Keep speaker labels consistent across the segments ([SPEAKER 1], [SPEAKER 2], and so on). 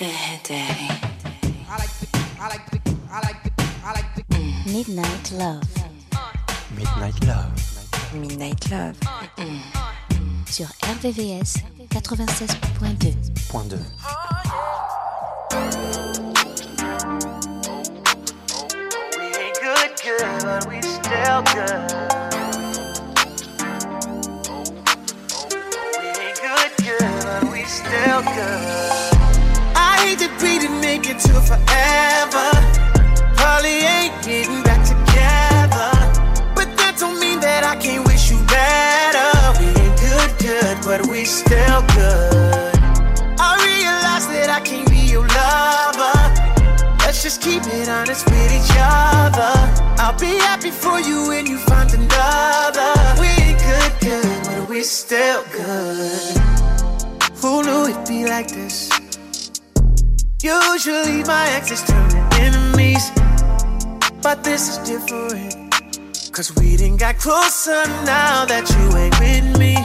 [SPEAKER 1] Good day. Midnight Love.
[SPEAKER 2] Midnight Love.
[SPEAKER 1] Midnight Love. Sur RVVS 96.2.
[SPEAKER 2] Point 2.
[SPEAKER 3] We ain't good, good, but we still good. We ain't good, good, but we still good. That we didn't make it to forever. Probably ain't getting back together. But that don't mean that I can't wish you better. We ain't good, good, but we still good. I realize that I can't be your lover. Let's just keep it honest with each other. I'll be happy for you when you find another. We ain't good, good, but we still good. Who knew it'd be like this? Usually my exes turn to enemies, but this is different. Cause we didn't got closer now that you ain't with me.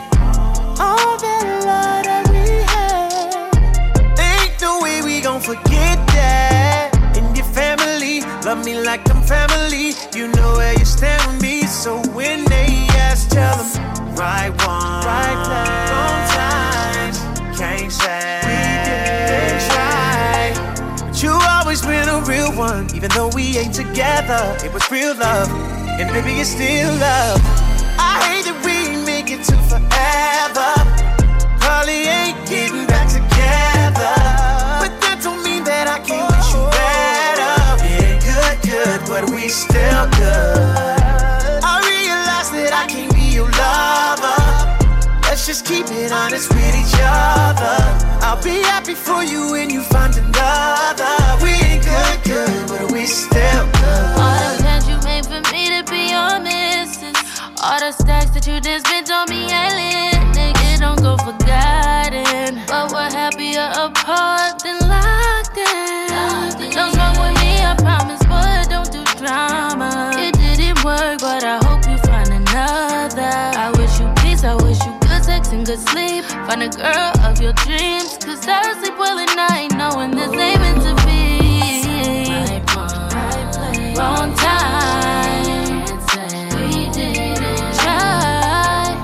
[SPEAKER 3] All that love that we had, ain't no way we gon' forget that. And your family, love me like I'm family. You know where you stand with me, so when they ask, tell them right one, right place, wrong times. One, even though we ain't together. It was real love, and baby, it's still love. I hate that we make it to forever. Probably ain't getting back together. But that don't mean that I can't wish you better. Ain't good, good, but we still good. Just keep it honest with each other. I'll be happy for you when you find another. We ain't good, good, but we still good.
[SPEAKER 4] All the plans you made for me to be your missus. All the stacks that you just spent on me, Ellen. Nigga, don't go forgotten. But we're happier apart than good sleep. Find a girl of your dreams. Cause I sleep well at night, knowing this ain't meant to be. Wrong time. We didn't try.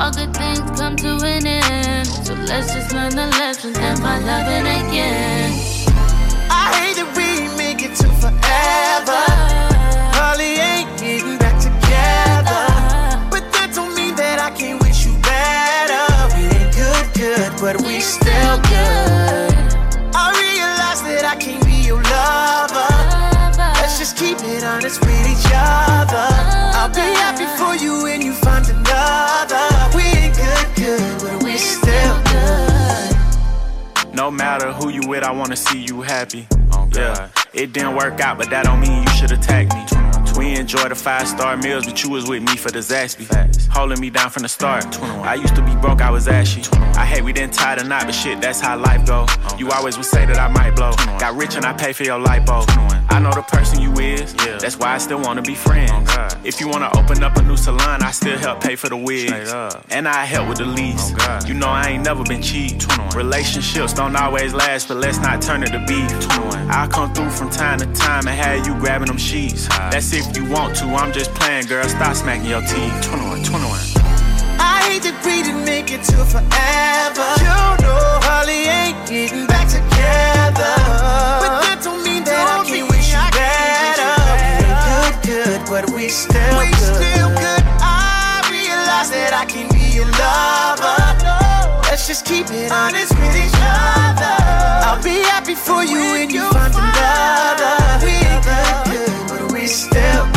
[SPEAKER 4] All good things come to an end. So let's just learn the lessons and find loving again.
[SPEAKER 5] No matter who you with, I wanna see you happy. Oh, yeah, it didn't work out, but that don't mean you should attack me. We enjoy the five star meals, but you was with me for the Zaxby. Holding me down from the start. I used to be broke, I was ashy. I hate we didn't tie the knot, but shit, that's how life go. You always would say that I might blow. Got rich and I pay for your lipo. I know the person you is, yeah. that's why I still wanna be friends. If you wanna open up a new salon, I still help pay for the wigs. And I help with the lease. You know I ain't never been cheap. Relationships don't always last, but let's not turn it to beef. I'll come through from time to time and have you grabbing them sheets. That's if you want to, I'm just playing, girl. Stop smacking your teeth. 21, 21.
[SPEAKER 3] I hate that we didn't make it to forever. You know, Holly ain't getting back together. But that don't mean that I can't wish you better. We ain't good, good, but we still we good. still good. I realize that I can be your lover. Let's just keep it honest with each other. I'll be happy for you when you find another. We ain't good, good, but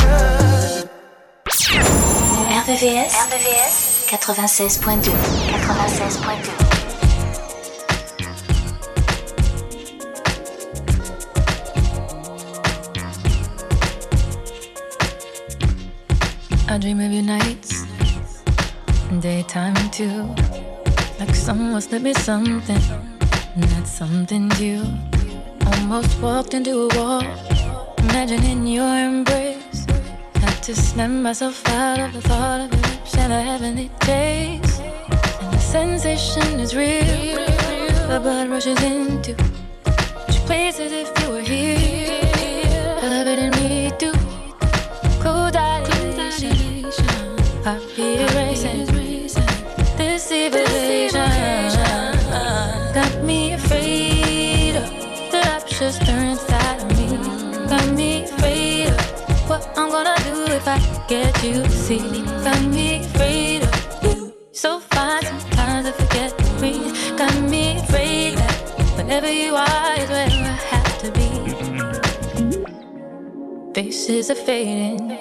[SPEAKER 3] we still good.
[SPEAKER 1] RVVS 96.2. 96.2.
[SPEAKER 6] I dream of your nights, daytime too. Like someone slipped me something, not something you. Almost walked into a wall, imagining your embrace. Had to snap myself out of the thought of your lips and a heavenly taste. And the sensation is real, the blood rushes into
[SPEAKER 7] places if you were here. Elevating me through cold dilation, heartbeat racing, this evasion got me afraid of the rapture stirring I'm gonna do if I get you to see. Got me afraid of you. So fine sometimes I forget to breathe. Got me afraid that wherever you are is where I have to be. Faces are fading,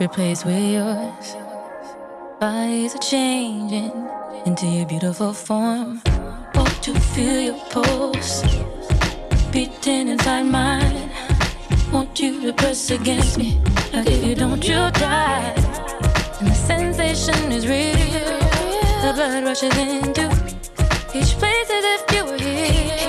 [SPEAKER 7] replaced with yours. Bodies are changing into your beautiful form. To feel your pulse beating inside mine. Want you to press against me, like if you don't, you'll die. And the sensation is real. The blood rushes into each place as if you were here.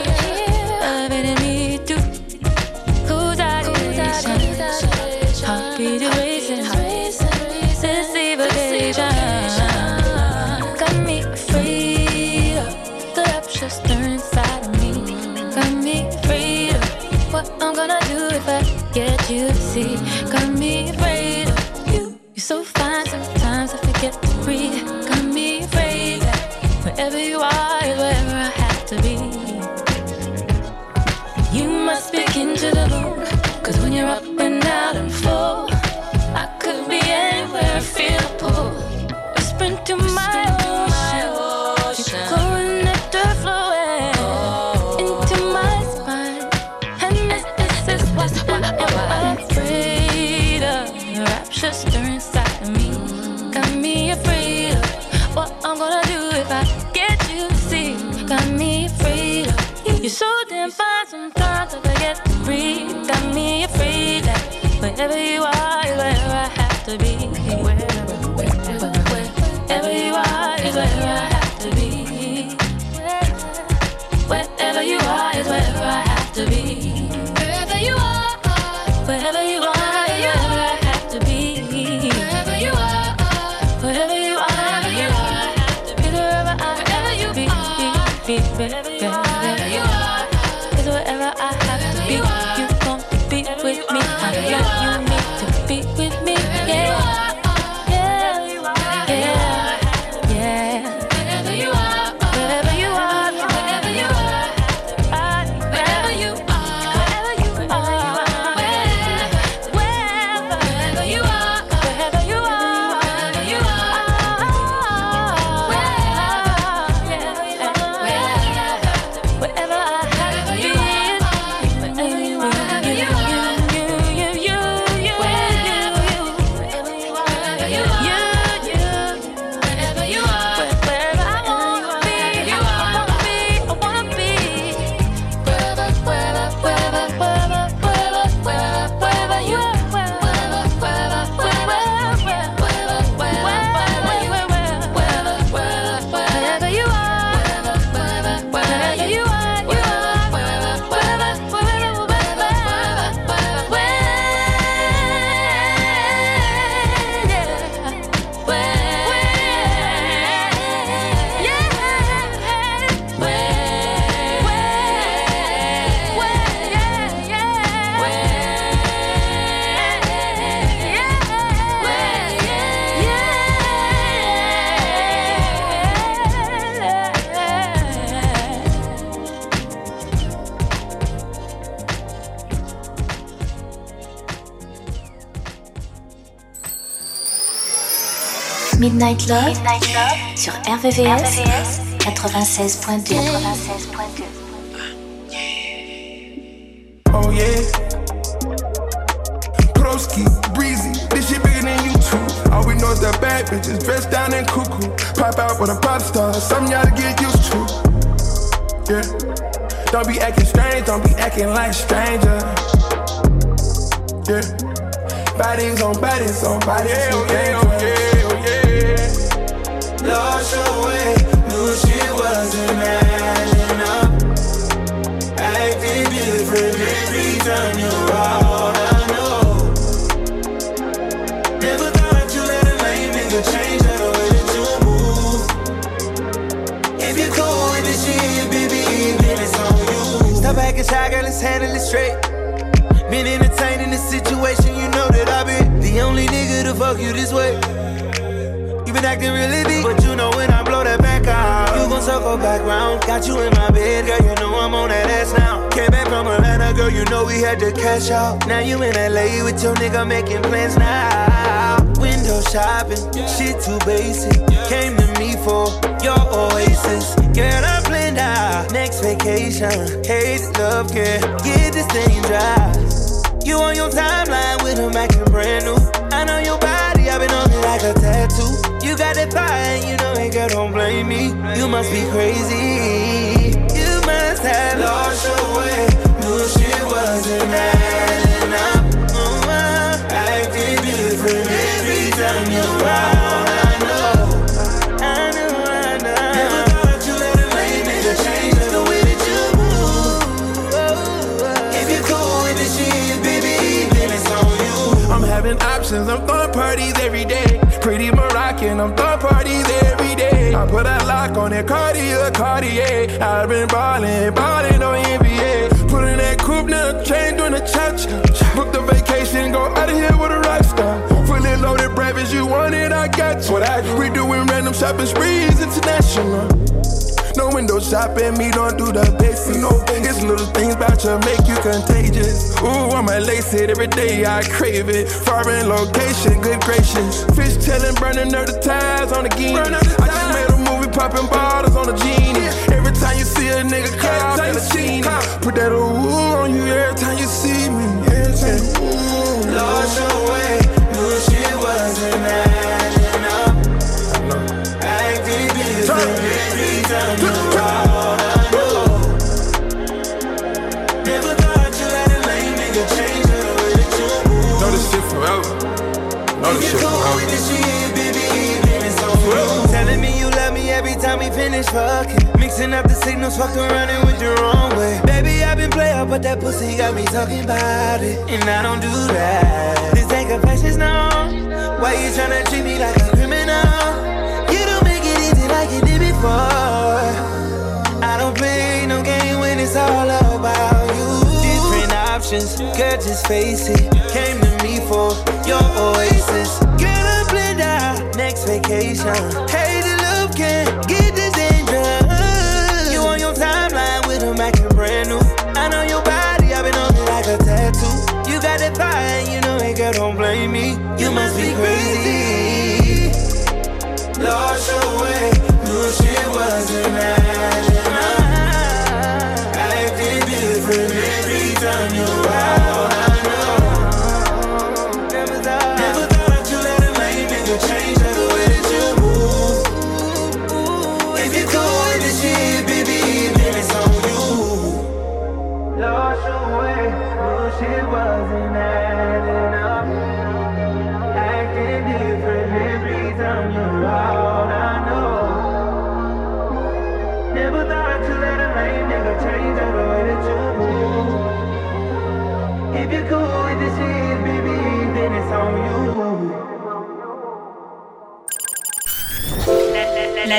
[SPEAKER 7] Be, wherever you are, is wherever I have to be. You to be with me? I
[SPEAKER 8] Midnight Love, sur RVVS, 96.2. 96.2.
[SPEAKER 9] Oh yeah. Broski, breezy, this shit bigger than you two. All we know is that bad bitches dressed down and cuckoo. Pop out with a pop star, something y'all to get used to. Yeah. Don't be acting strange, don't be acting like stranger. Yeah. Bodies on bodies on bodies. Yeah, oh yeah, oh yeah, oh yeah.
[SPEAKER 3] Lost your way, knew she wasn't adding up. Acting different every time you're I know. Never thought you let a lame nigga change the way that you move. If you're cool with this shit, baby, then it's on you. Step back and a shot, girl, let's handle it straight. Been entertaining the situation, you know that I've been the only nigga to fuck you this way. Acting really deep, but you know when I blow that back out, you gon' circle back round. Got you in my bed, girl, you know I'm on that ass now. Came back from Atlanta, girl, you know we had to cash out. Now you in LA with your nigga making plans now. Window shopping, shit too basic. Came to me for your oasis. Girl, I planned out next vacation. Hate love, girl, get this thing dry. You on your timeline with a acting brand new. I know your body, I've been on it like a tattoo. You got that fire, you know it, girl, don't blame me. You must be crazy. You must have lost your way. Knew shit wasn't adding up. Uh, acting different every time you're around. I know. I know, I know. Never thought you the way that you move. If you're cool with baby, then it's on you.
[SPEAKER 9] I'm having options, I'm throwing parties every day. Pretty Moroccan, I'm throwing parties every day. I put a lock on that Cartier, Cartier. I've been ballin', ballin' on NBA. Put in that coupe, now chain doing a cha-cha. Book the vacation, go out of here with a rock star. Fully loaded breakfast, you want it, I got you. What I do, we doing random shopping sprees, international. No window shopping, me don't do the basics. No, it's little things about you make you contagious. Ooh, I'm a lace it every day, I crave it. Foreign location, good gracious. Fish telling, burning up the ties on the game. I just made a movie, popping bottles on the genie. Every time you see a nigga cry, I'm a genie. Put that ooh on you every time you see me. Every time, ooh.
[SPEAKER 3] Lost your way, knew shit wasn't adding up. Acting different I know. The
[SPEAKER 9] shit forever. Know shit forever.
[SPEAKER 3] Telling me you love me every time we finish fucking. Mixing up the signals, fucked around the wrong way. Baby, I've been but that pussy got me it. And I don't do that. This ain't confessions. Why you tryna treat me like a criminal? You. I don't play no game when it's all about you. Different options, girl, just face it. Came to me for your oasis. Girl, I planned out next vacation. Hey, the love can get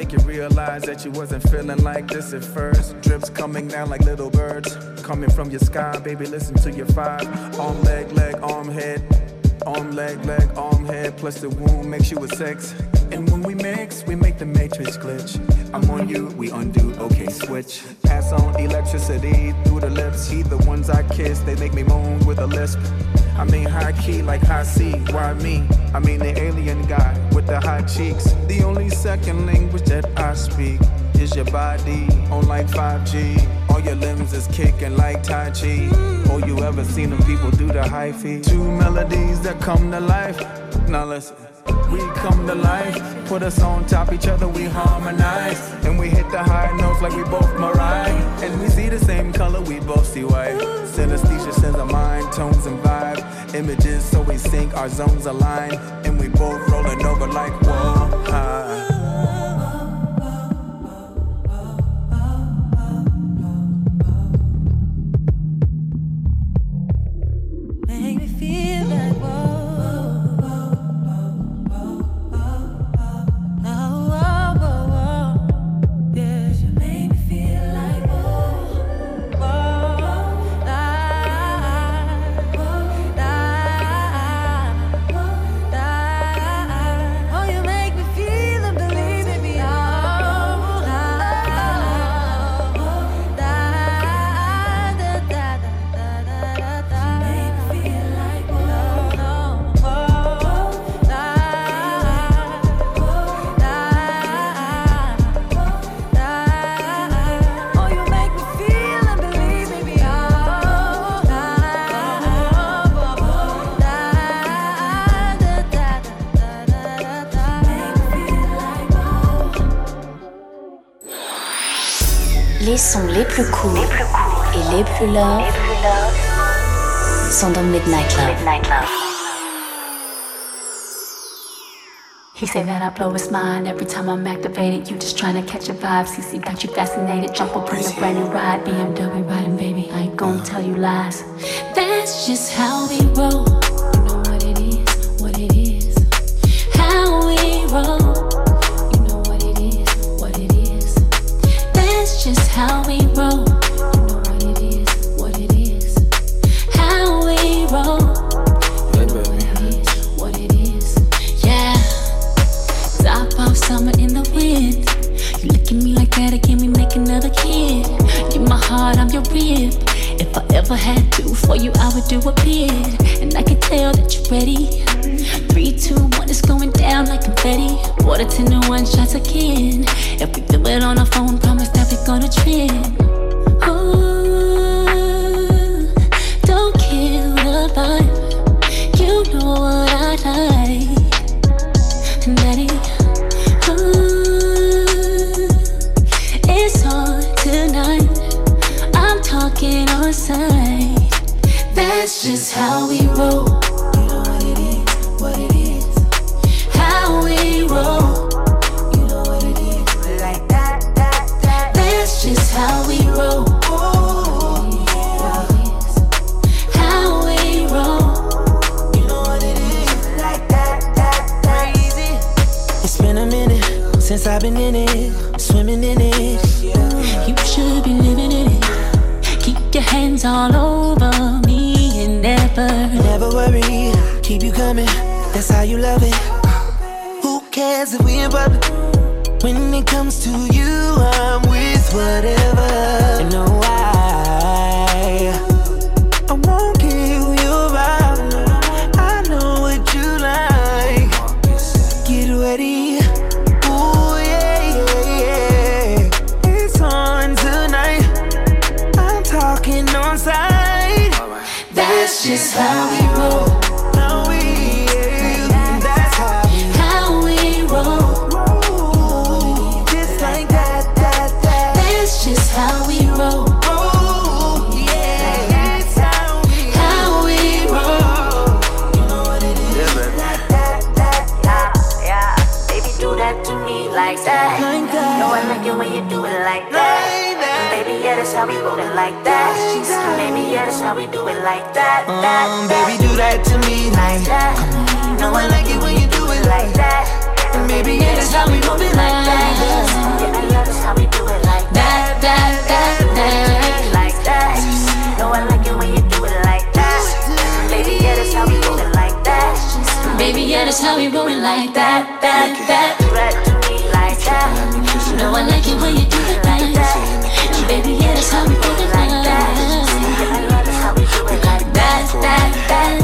[SPEAKER 10] make you
[SPEAKER 11] realize that you wasn't feeling like this at first. Drips coming down like little birds, coming from your sky, baby. Listen to your five. Arm, leg, leg, arm, head. Arm, leg, leg, arm, head. Plus the womb makes you a sex. And when we mix, we make the matrix glitch. I'm on you, we undo, okay, switch. Pass on electricity through the lips. He the ones I kiss, they make me moan with a lisp. I mean high key like high C, why me? I mean the alien guy with the high cheeks. The only second language that I speak is your body on like 5G. All your limbs is kicking like Tai Chi. Or you ever seen them people do the feet? Two melodies that come to life. Now listen. We come to life, put us on top each other, we harmonize. And we hit the high notes like we both Mariah. And we see the same color, we both see white. Synesthesia sends our mind, tones and vibe. Images, so we sync, our zones align. And we both rolling over like whoa, high.
[SPEAKER 1] Plus cool et les plus love sont dans Midnight Love. Midnight Love. He say that I blow his mind every time I'm activated. You just trying to catch a vibe. CC got you fascinated. Jump up on a brand new ride. BMW riding, baby. I ain't gonna tell you lies. That's just how we roll. We If
[SPEAKER 3] since I've been in it, swimming in it.
[SPEAKER 1] You should be living in it Keep your hands all over me and never,
[SPEAKER 3] never worry. Keep you coming. That's how you love it. Who cares if we in public? When it comes to you, I'm with whatever. You know why? I won't give you up. I know what you like. Get ready. Ooh, yeah, yeah,
[SPEAKER 1] yeah. It's on
[SPEAKER 3] tonight. I'm talking on sight.
[SPEAKER 1] That's just how we
[SPEAKER 3] how we roll it
[SPEAKER 1] like that. Baby, yeah, that's how we do it like that. that,
[SPEAKER 3] um, baby, do that to me
[SPEAKER 1] like that.
[SPEAKER 3] Know I like it when you do it like
[SPEAKER 1] that.
[SPEAKER 12] And baby, yeah, that's how we move it like that. Yeah, I love this how we do it like that, that, that, that. Like that. Know I like it when you do it like that. Baby, yeah, that's how we move it like that. Baby, yeah, that's how we move it like that, that, that. Right to me like that. Know I like it when you do it like that. Baby, that's how we do it like that. Yeah, I love this how we do it like that, that, that.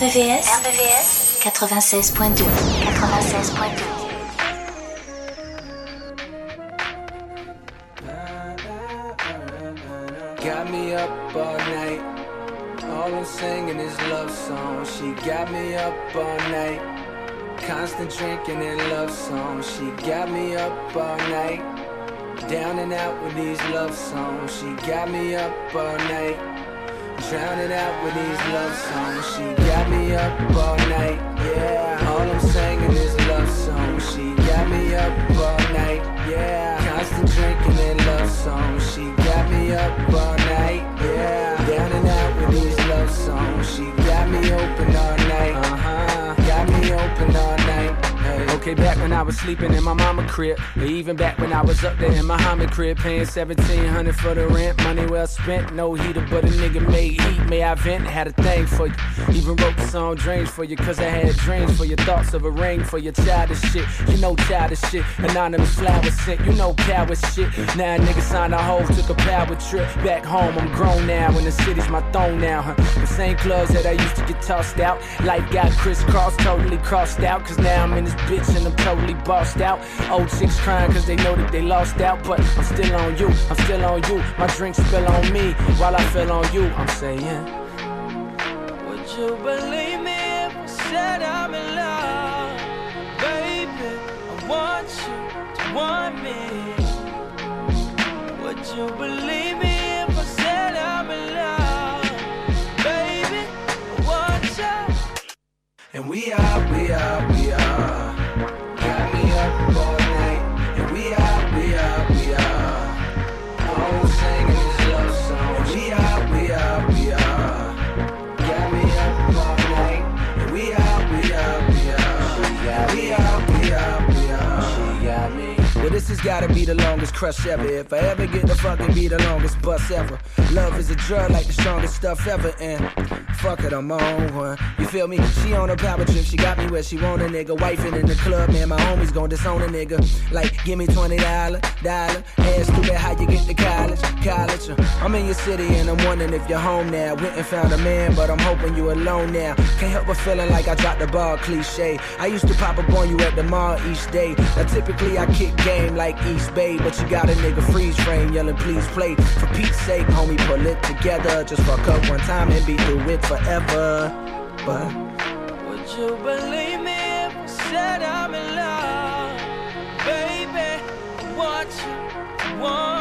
[SPEAKER 13] RVVS, RVVS 96.2 96.2
[SPEAKER 14] Got me up I'm singing is love. She got me up all night. Constant drinking and love songs. She got me up all night. Down and out with these love songs. She got me up all night. Drowning out with these love songs. She got me up all night. Yeah. All I'm singing is love songs. She got me up all night. Yeah. Constant drinking and love songs. She got me up all night. Yeah. Down and out with these love songs. She got me open all night. Uh huh. Got me open all night.
[SPEAKER 15] Okay, back when I was sleeping in my mama crib, or even back when I was up there in my Muhammad crib, paying 1700 for the rent, money well spent, no heater, but a nigga made heat. May I vent? Had a thing for you. Even wrote the song Dreams for you, cause I had dreams for your thoughts of a ring for your childish shit. You know childish shit, anonymous flowers sent, you know coward shit. Now nigga signed a hoe, took a power trip back home. I'm grown now, and the city's my throne now, huh? The same clubs that I used to get tossed out. Life got crisscrossed, totally crossed out, cause now I'm in this bitch and I'm totally bossed out. Old chicks crying cause they know that they lost out, but I'm still on you, I'm still on you. My drink spill on me while I feel on you. I'm saying,
[SPEAKER 14] Would you believe me if I said I'm in love? Baby, I want you to want me. Would you believe me if I said I'm in love? Baby, I want you. And we are, we are, we are.
[SPEAKER 15] Has gotta be the longest crush ever. If I ever get to fucking be the longest bus ever. Love is a drug like the strongest stuff ever. And fuck it, I'm on one. You feel me? She on a power trip, she got me where she want a nigga. Wifing in the club, man, my homies gon' disown a nigga. Like, give me $20, dollar. Ask stupid how you get to college, college. Uh, I'm in your city and I'm wondering if you're home now. Went and found a man, but I'm hoping you alone now. Can't help but feeling like I dropped the ball, cliche. I used to pop up on you at the mall each day. Now typically I kick game like East Bay, but you got a nigga freeze frame yelling, please play. For Pete's sake, homie, pull it together. Just fuck up one time and be through it forever. But
[SPEAKER 14] Would you believe me if I said I'm in love? Baby, want you want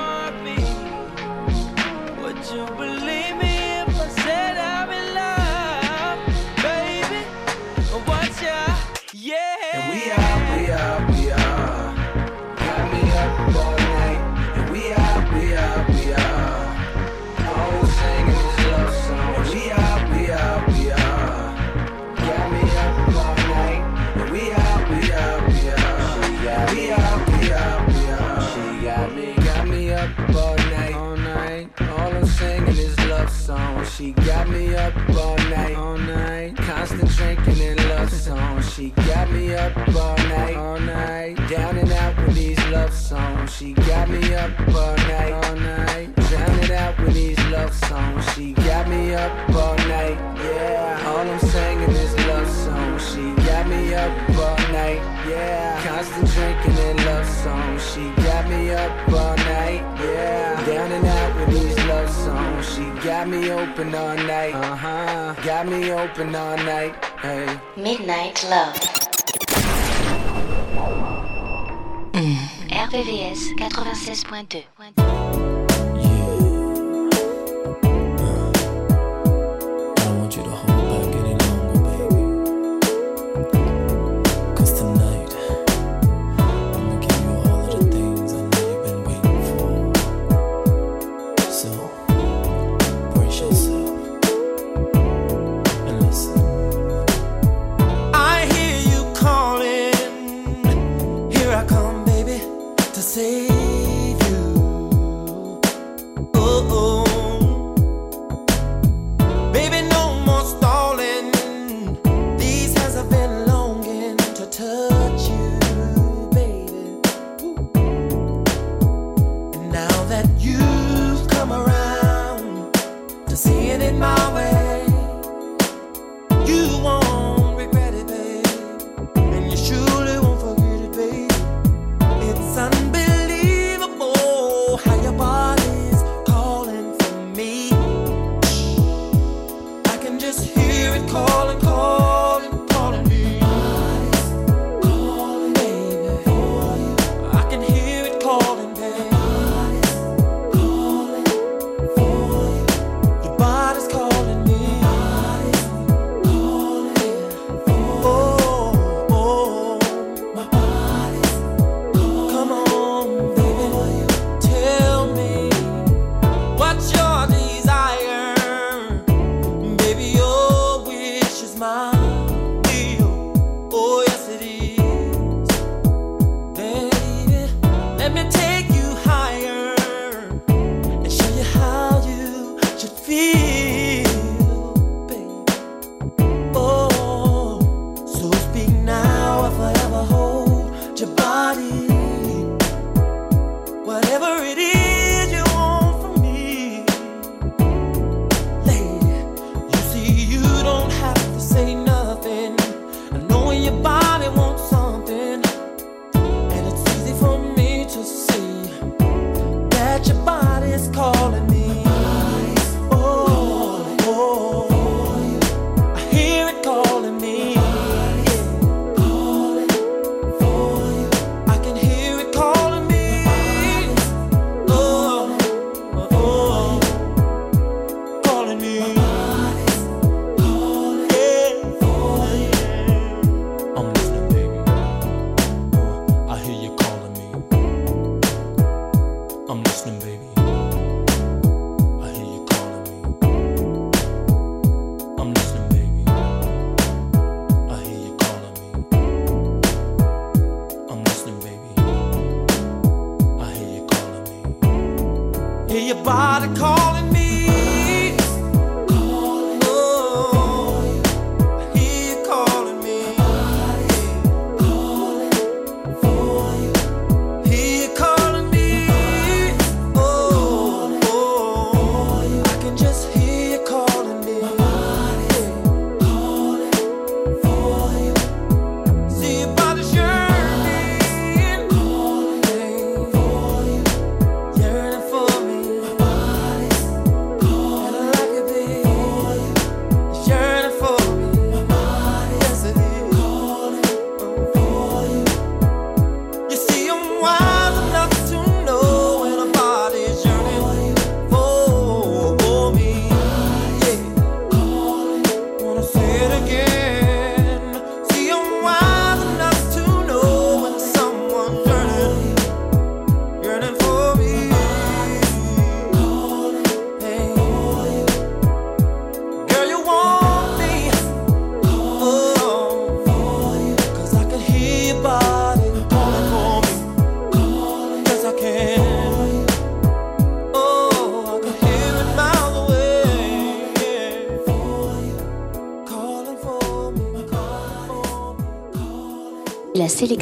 [SPEAKER 14] love songs. She got me up all night. All night. Constant drinking and love songs. She got me up all night. All night. Down and out with these love songs. She got me up all night. All night. Got me open all night. Uh huh. Got me open all night. Hey.
[SPEAKER 13] Midnight Love. RVVS 96.2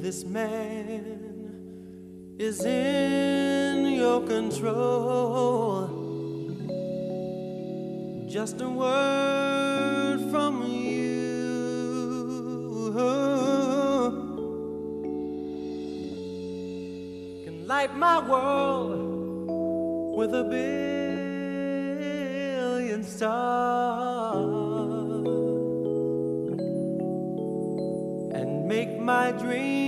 [SPEAKER 16] This man is in your control. Just a word from you can light my world
[SPEAKER 17] with a billion stars. and make my dreams.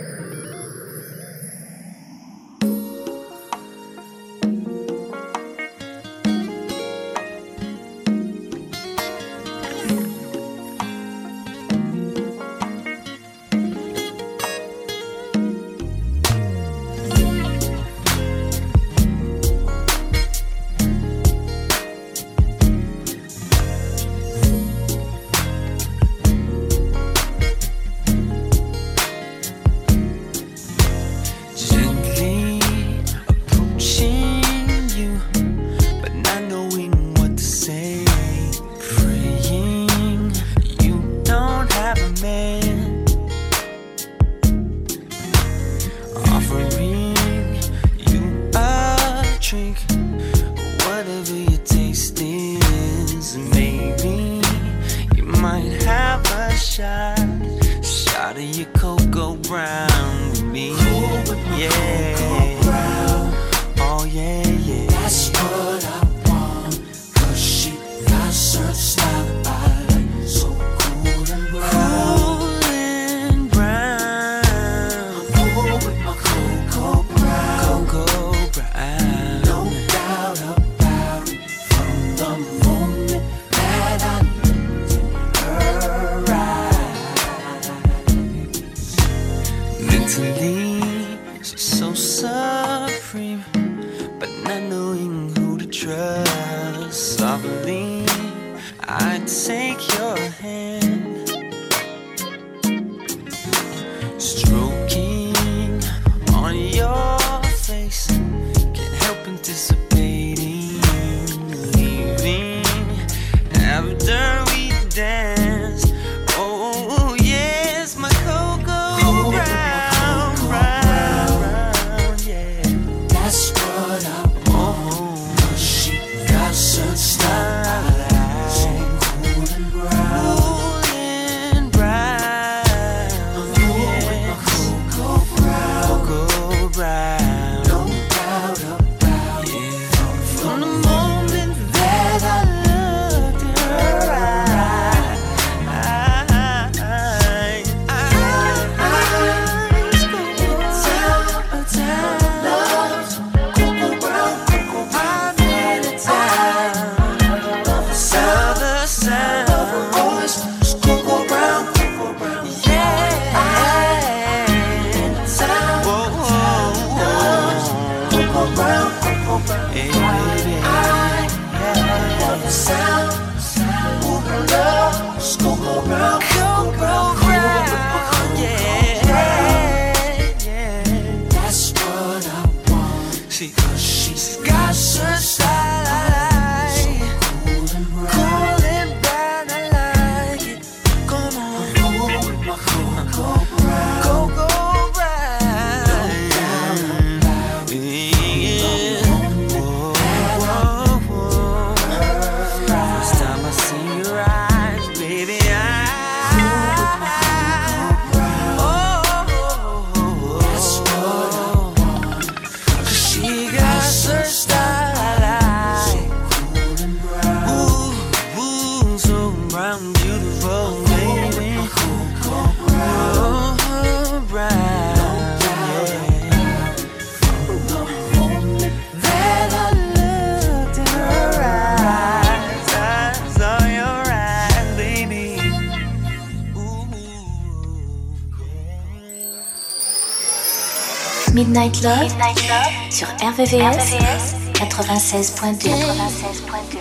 [SPEAKER 18] Midnight Love, Midnight Love sur RVVS, RVVS 96.2. 96.2.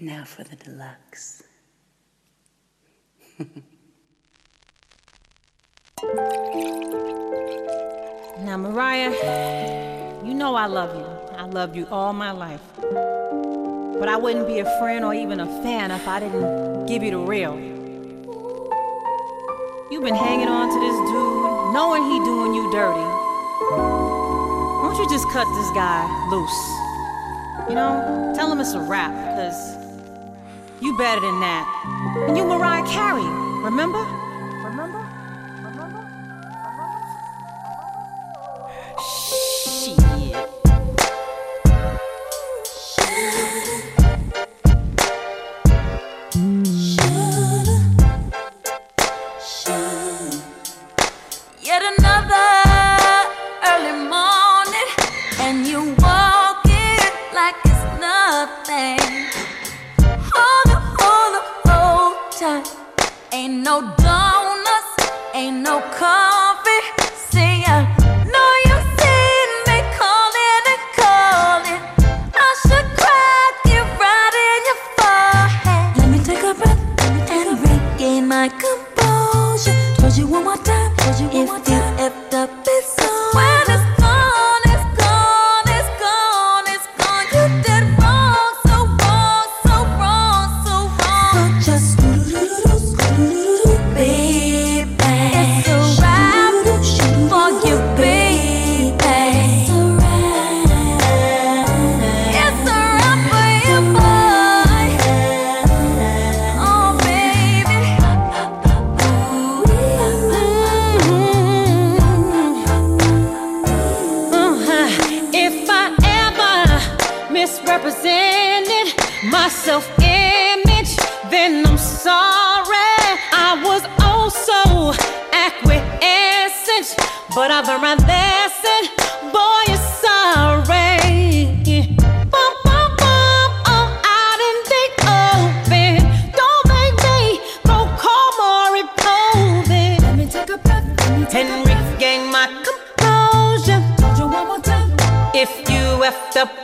[SPEAKER 19] Now for the deluxe.
[SPEAKER 20] now, Mariah, you know I love you. I loved you all my life. But I wouldn't be a friend or even a fan if I didn't give you the real. You've been hanging on to this dude, knowing he doing you dirty. Won't you just cut this guy loose? You know, tell him it's a wrap, cause you better than that. And you Mariah Carey? Remember? Misrepresented my self image, then I'm sorry. I was also acquiescent, but I've learned my lesson. Boy, you're sorry. Bum, bum, bum, I'm out in the open. Don't make me go call Maury Povich. Let me take a breath and regain my composure. If you effed up,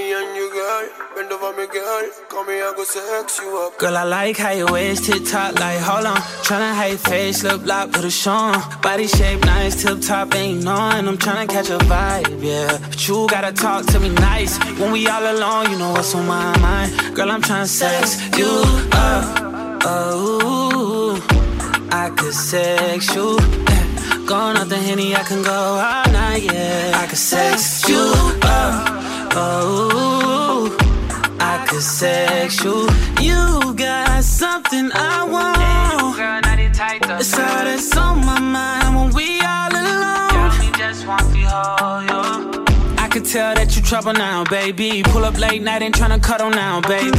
[SPEAKER 3] Me and you, girl, bend over me, girl. Come here, I go sex you up.
[SPEAKER 21] Girl, I like how your waist hit top, like, hold on. Tryna hide face, lip lock, put a show on. Body shape nice, tip top, ain't none. I'm tryna catch a vibe, yeah. But you gotta talk to me nice. When we all alone, you know what's on my mind. Girl, I'm tryna sex you up. Oh, I could sex you. Going off the henny, I can go all night, yeah. I could sex you up. Oh, I could sex you. You got something I want. It's all that's on my mind when we all alone. just want to hold you. Tell that you trouble now, baby. Pull up late night and tryna cuddle now, baby.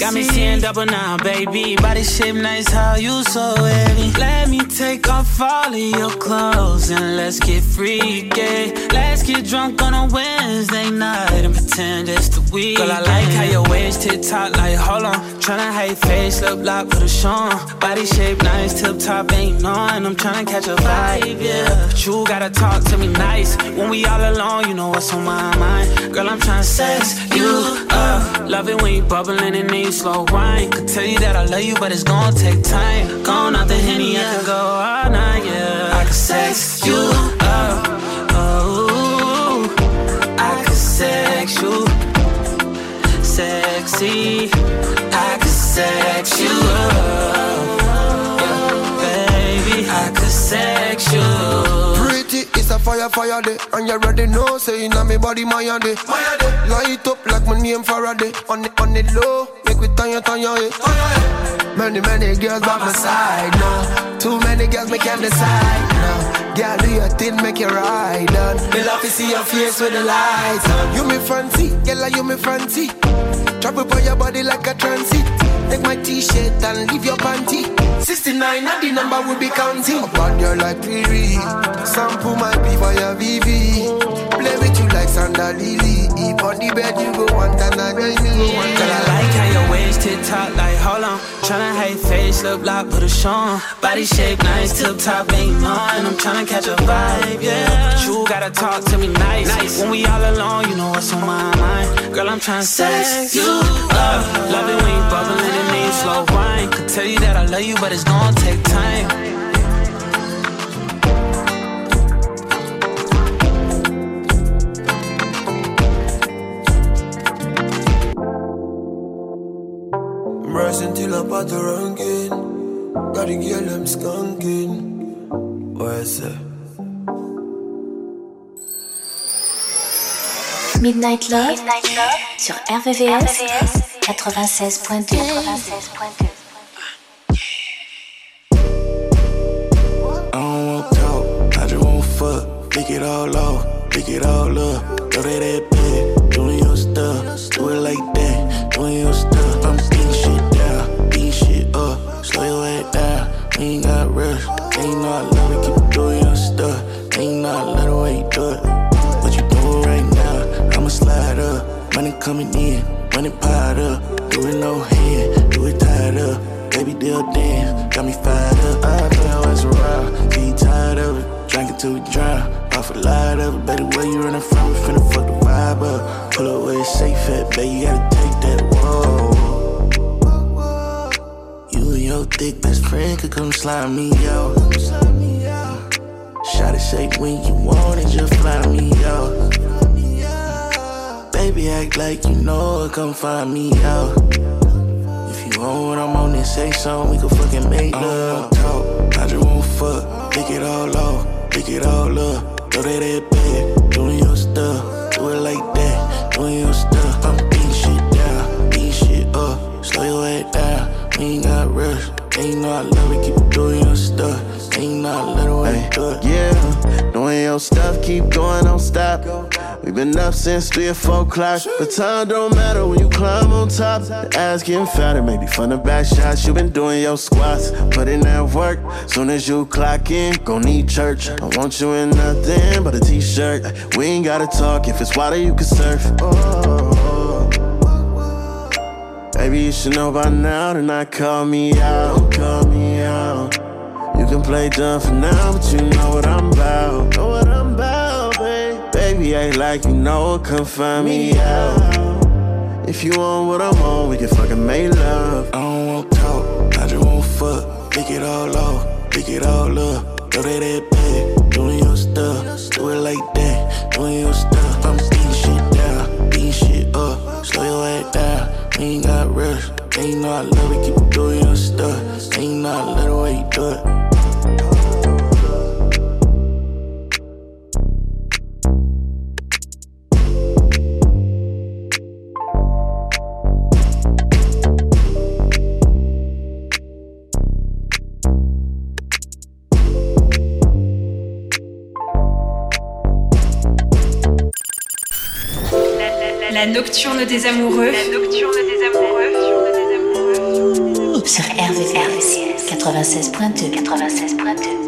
[SPEAKER 21] Got me seeing double now, baby. Body shape nice, how you so heavy. Let me take off all of your clothes and let's get freaky. Let's get drunk on a Wednesday night and pretend it's the week. Girl, I like how your waist hit top, like hold on. Tryna hide face, lip lock, put a show. Body shape nice, tip top, ain't knowing. I'm tryna catch a vibe, yeah. But you gotta talk to me nice. When we all alone, you know what's on my mind. Girl, I'm tryna sex you up. Love it when you bubbling and then you slow wine. Could tell you that I love you, but it's gonna take time. Gone out the henny, I could go all night, yeah. I could sex you up. Oh, I could sex you. Sexy, sex you up. Yeah, baby, I could sex you.
[SPEAKER 22] Pretty is a
[SPEAKER 23] fire, fire day. And you already know, saying on me body, my day. Light up like my name Faraday. On the, on the low, make we turn your, turn eh. your head. Many, many girls by my side now. Too many girls, me can't decide now. Girl, do your thing, make you ride on. Me love to see your face with the lights on. You me fancy, girl, you me fancy. Travel by your body like a transit. Take my t-shirt and leave your panty. 69 at the number will be counting. Bad girl like Riri. Sample my be for your VV. Play with you like Sandra Lily. If on the bed you go one time and then you go one
[SPEAKER 21] Girl, I like how your waist tip top like hold on. Tryna hate face, look like put a show on. Body shape nice, tip top ain't on. I'm tryna catch a vibe, yeah. But you gotta talk to me nice. nice. When we all alone, you know what's on my mind. Girl, I'm tryna sex you up. Love it when you bubbling and then you slow wine. Could tell you that I love you, but it's gonna take time.
[SPEAKER 23] I'm rising till I'm about to ranking. Got a girl, I'm skunking. What is it?
[SPEAKER 8] Midnight Love, sur RVVS, 96.2.
[SPEAKER 24] I don't want talk, I just want fuck. Lick it all off, lick it all up. Throw that at bed, money piled up. Do it no hand, do it tied up. Baby deal dance, got me fired up. I know I was around, see you tired of it. Drink it till we drown. Off a lot of it, baby, where you running from? Finna fuck the vibe up. Pull up where it's safe at, baby, you gotta take that whoa. You and your thick best friend could come slide me out. Shot it shake when you want it, just fly me out. Baby, act like you know it, come find me out. If you want what I'm on, then say something, we can fucking make love. Talk, I just want fuck, lick it all off, lick it all up. Throw that at bed, doing your stuff, do it like that, doing your stuff. I'm beating shit down, beating shit up, slow your head down, we ain't got rush. Ain't know I love it, keep doing your stuff. Ain't know I love the way do it.
[SPEAKER 22] Yeah, doing your stuff, keep going, don't stop. We've been up since three or four o'clock. But time don't matter when you climb on top. The ass getting fatter, maybe fun to back shots. You been doing your squats, put in that work. Soon as you clock in, gon' need church. I want you in nothing but a t-shirt. We ain't gotta talk, if it's water you can surf. Oh, Baby, you should know by now to not call me out, call me out. You can play dumb for now, but you know what I'm about. Baby, act like you know, come find me out. If you want what I'm on, we can fucking make love.
[SPEAKER 24] I don't want talk, I just want fuck. Lick it all off, lick it all up. Throw that at bed, doing your stuff. Do it like that, doing your stuff. I'm beating shit down, beating shit up. Slow your head down, we ain't got rush. Ain't know I love it, keep doing your stuff. Ain't know I love the way you do it.
[SPEAKER 17] Nocturne des amoureux. La nocturne des amoureux.
[SPEAKER 8] Sur RVVS, 96.2. 96.2.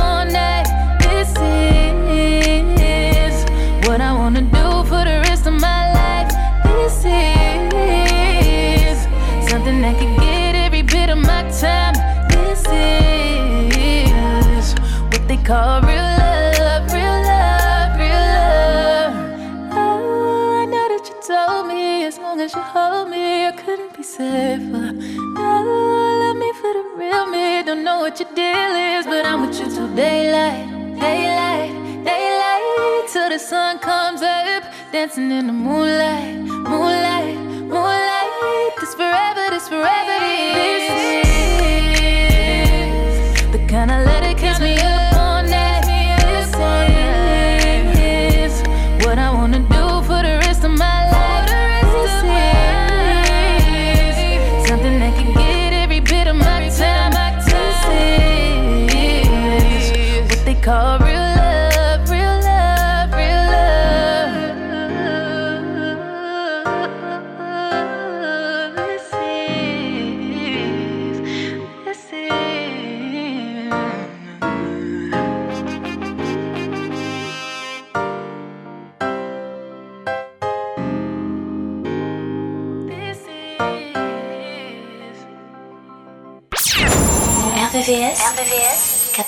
[SPEAKER 6] dancing in the moonlight,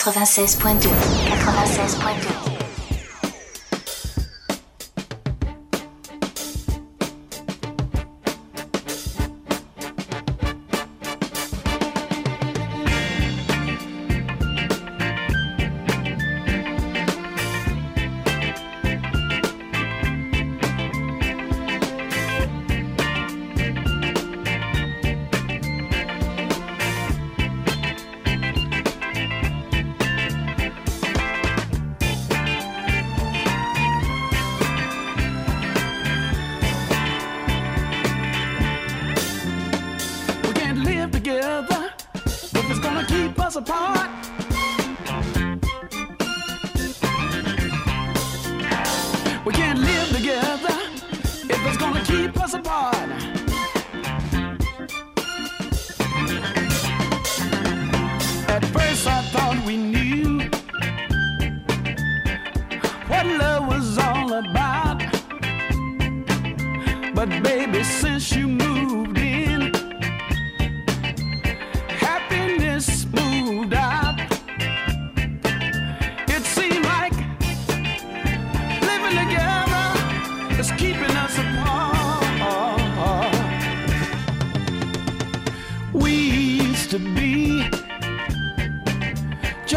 [SPEAKER 8] 96.2 96.2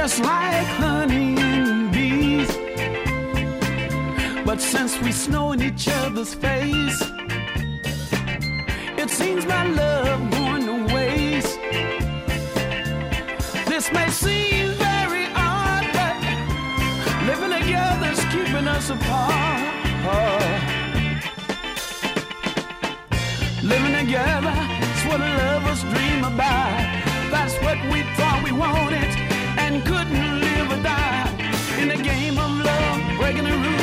[SPEAKER 14] just like honey and bees. But since we snow in each other's face, it seems my love going to waste. This may seem very odd, but living together's keeping us apart. Living together is what lovers dream about. That's what we thought we wanted couldn't live or die. In the game of love, breaking the rules